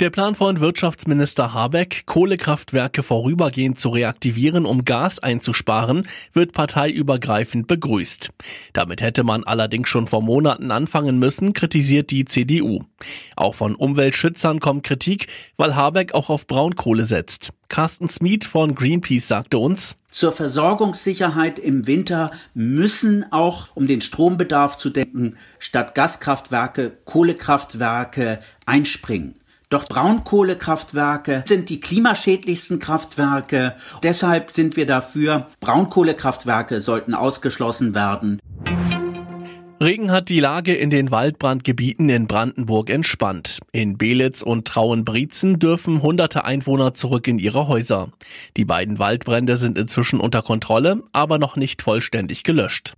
Der Plan von Wirtschaftsminister Habeck, Kohlekraftwerke vorübergehend zu reaktivieren, um Gas einzusparen, wird parteiübergreifend begrüßt. Damit hätte man allerdings schon vor Monaten anfangen müssen, kritisiert die CDU. Auch von Umweltschützern kommt Kritik, weil Habeck auch auf Braunkohle setzt. Carsten Smith von Greenpeace sagte uns, zur Versorgungssicherheit im Winter müssen auch, um den Strombedarf zu decken, statt Gaskraftwerke Kohlekraftwerke einspringen. Doch Braunkohlekraftwerke sind die klimaschädlichsten Kraftwerke. Deshalb sind wir dafür, Braunkohlekraftwerke sollten ausgeschlossen werden. Regen hat die Lage in den Waldbrandgebieten in Brandenburg entspannt. In Belitz und Trauenbrietzen dürfen hunderte Einwohner zurück in ihre Häuser. Die beiden Waldbrände sind inzwischen unter Kontrolle, aber noch nicht vollständig gelöscht.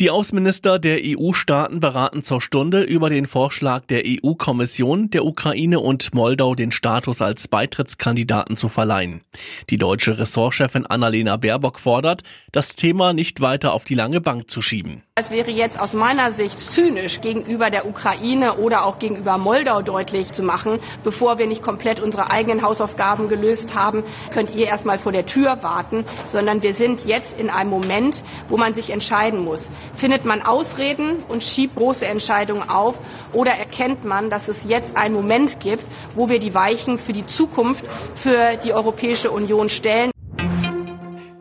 Die Außenminister der EU-Staaten beraten zur Stunde über den Vorschlag der EU-Kommission, der Ukraine und Moldau den Status als Beitrittskandidaten zu verleihen. Die deutsche Ressortchefin Annalena Baerbock fordert, das Thema nicht weiter auf die lange Bank zu schieben. Es wäre jetzt aus meiner Sicht zynisch gegenüber der Ukraine oder auch gegenüber Moldau deutlich zu machen, bevor wir nicht komplett unsere eigenen Hausaufgaben gelöst haben, könnt ihr erstmal vor der Tür warten, sondern wir sind jetzt in einem Moment, wo man sich entscheiden muss. Findet man Ausreden und schiebt große Entscheidungen auf oder erkennt man, dass es jetzt einen Moment gibt, wo wir die Weichen für die Zukunft für die Europäische Union stellen?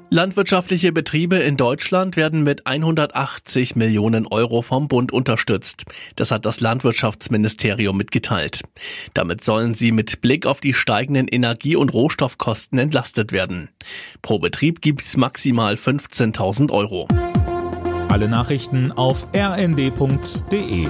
Landwirtschaftliche Betriebe in Deutschland werden mit 180 Millionen Euro vom Bund unterstützt. Das hat das Landwirtschaftsministerium mitgeteilt. Damit sollen sie mit Blick auf die steigenden Energie- und Rohstoffkosten entlastet werden. Pro Betrieb gibt es maximal 15.000 Euro. Alle Nachrichten auf rnd.de